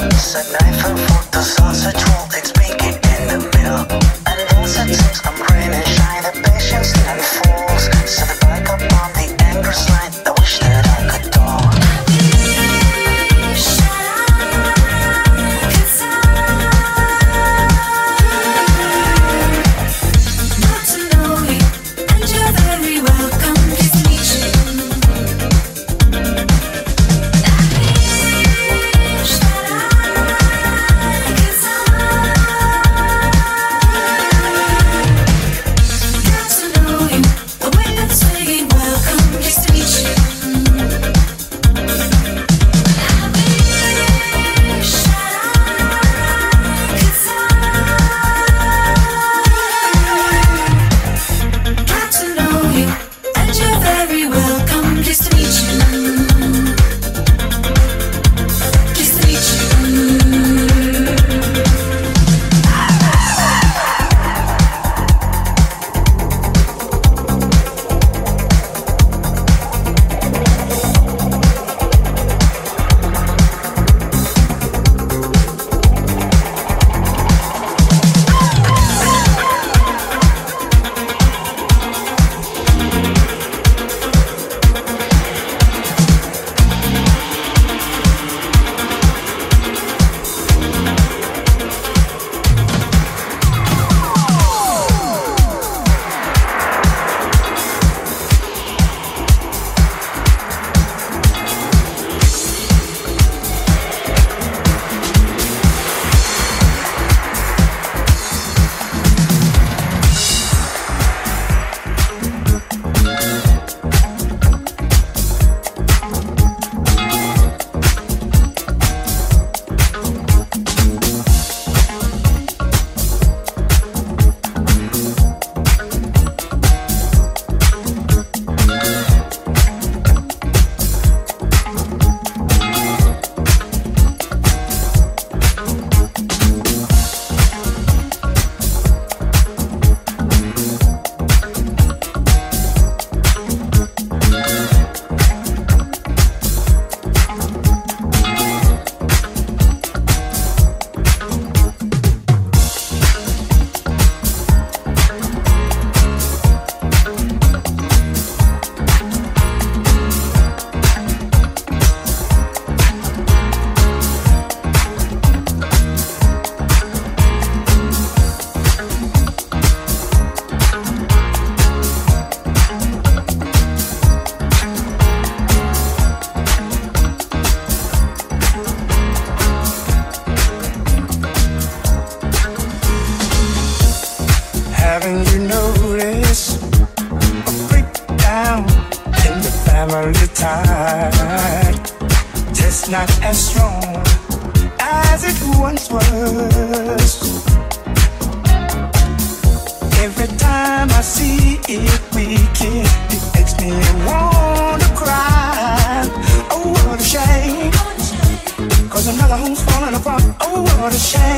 It's a knife and fork, the sausage roll, it's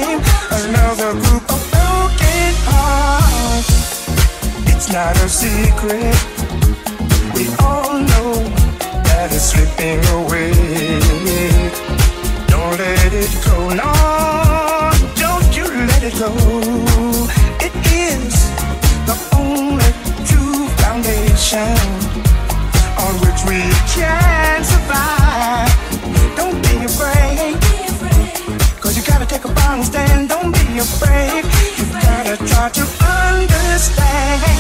time. Another group of broken hearts. It's not a secret. We all know that it's slipping away. Don't let it go. No, don't you let it go. It is the only true foundation on which we can survive. Don't be afraid take a final stand. Don't be afraid. You gotta try to understand.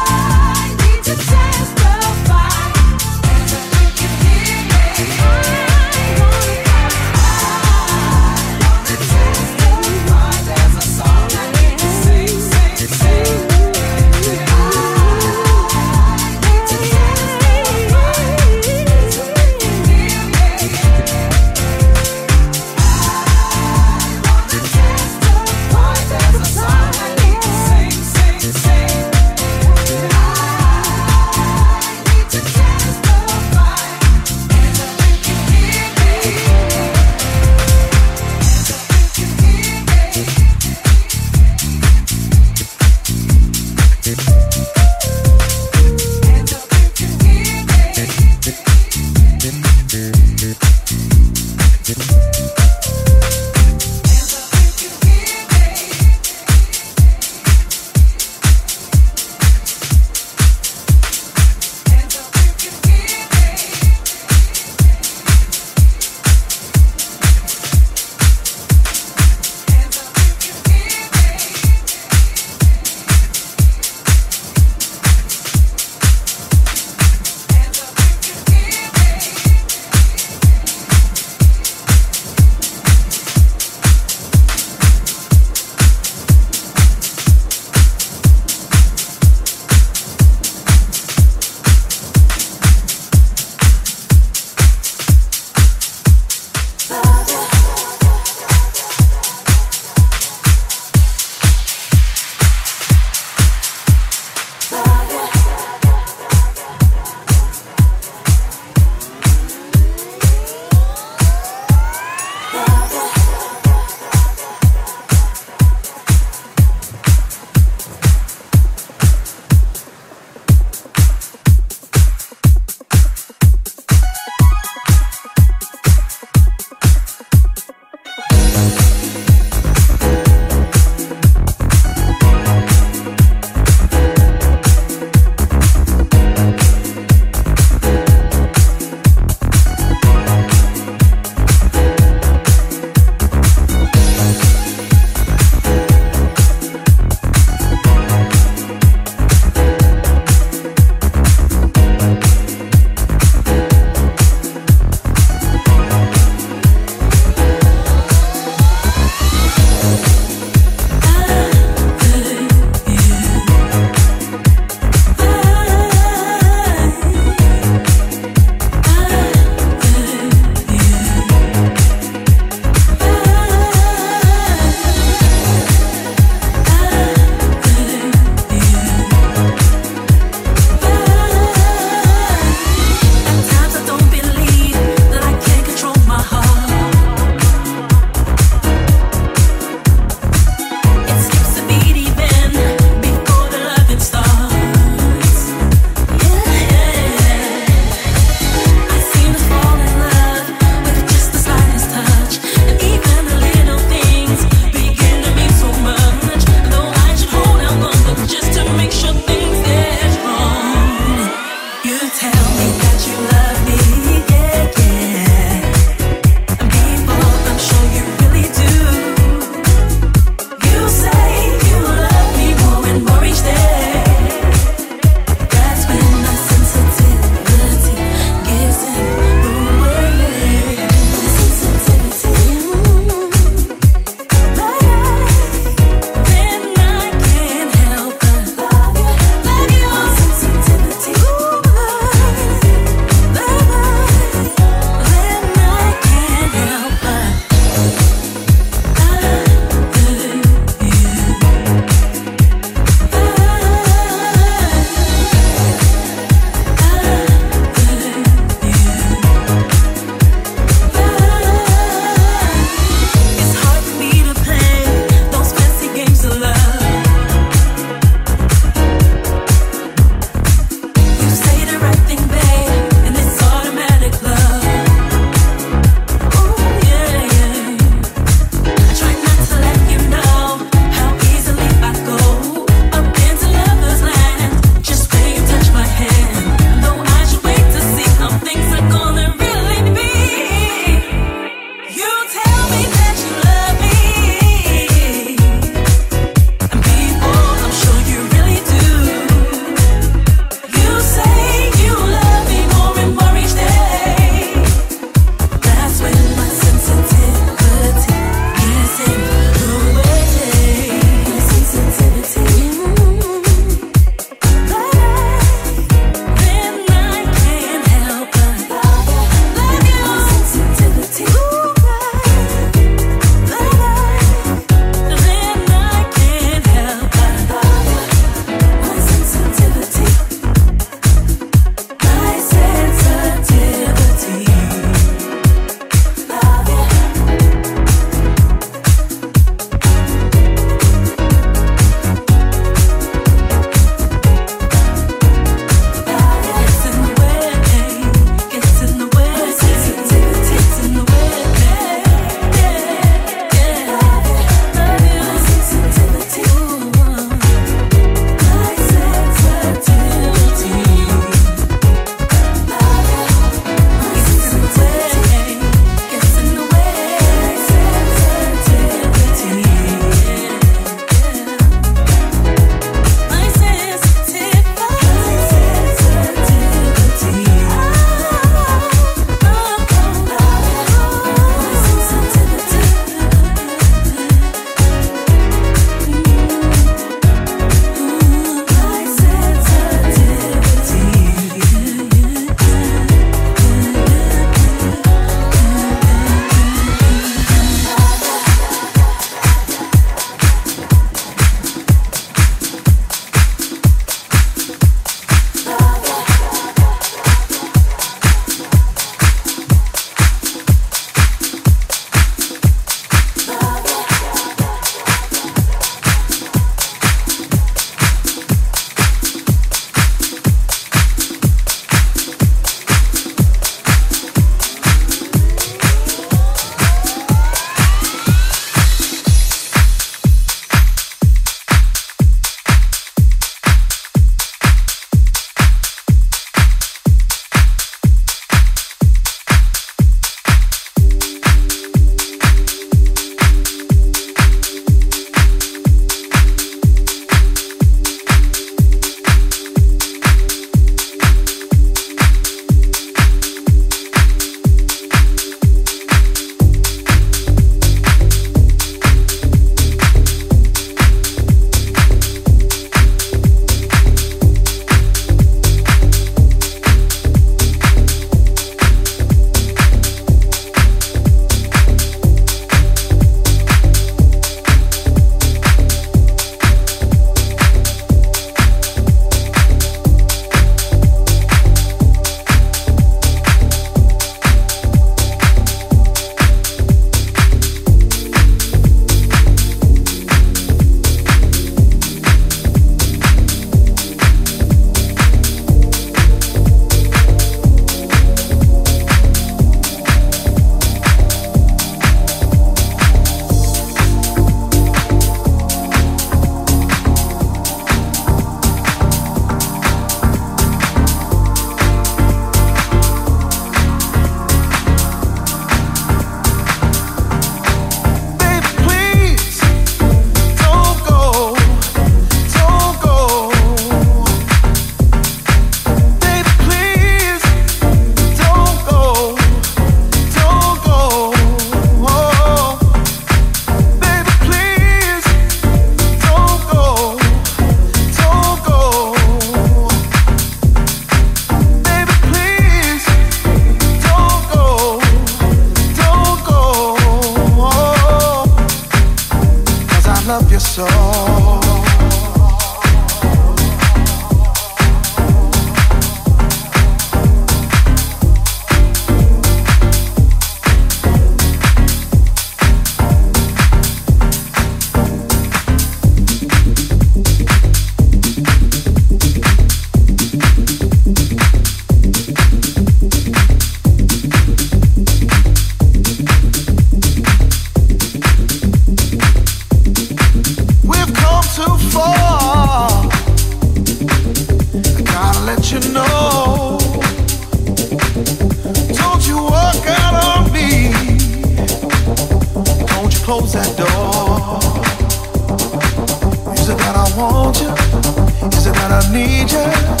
I need you.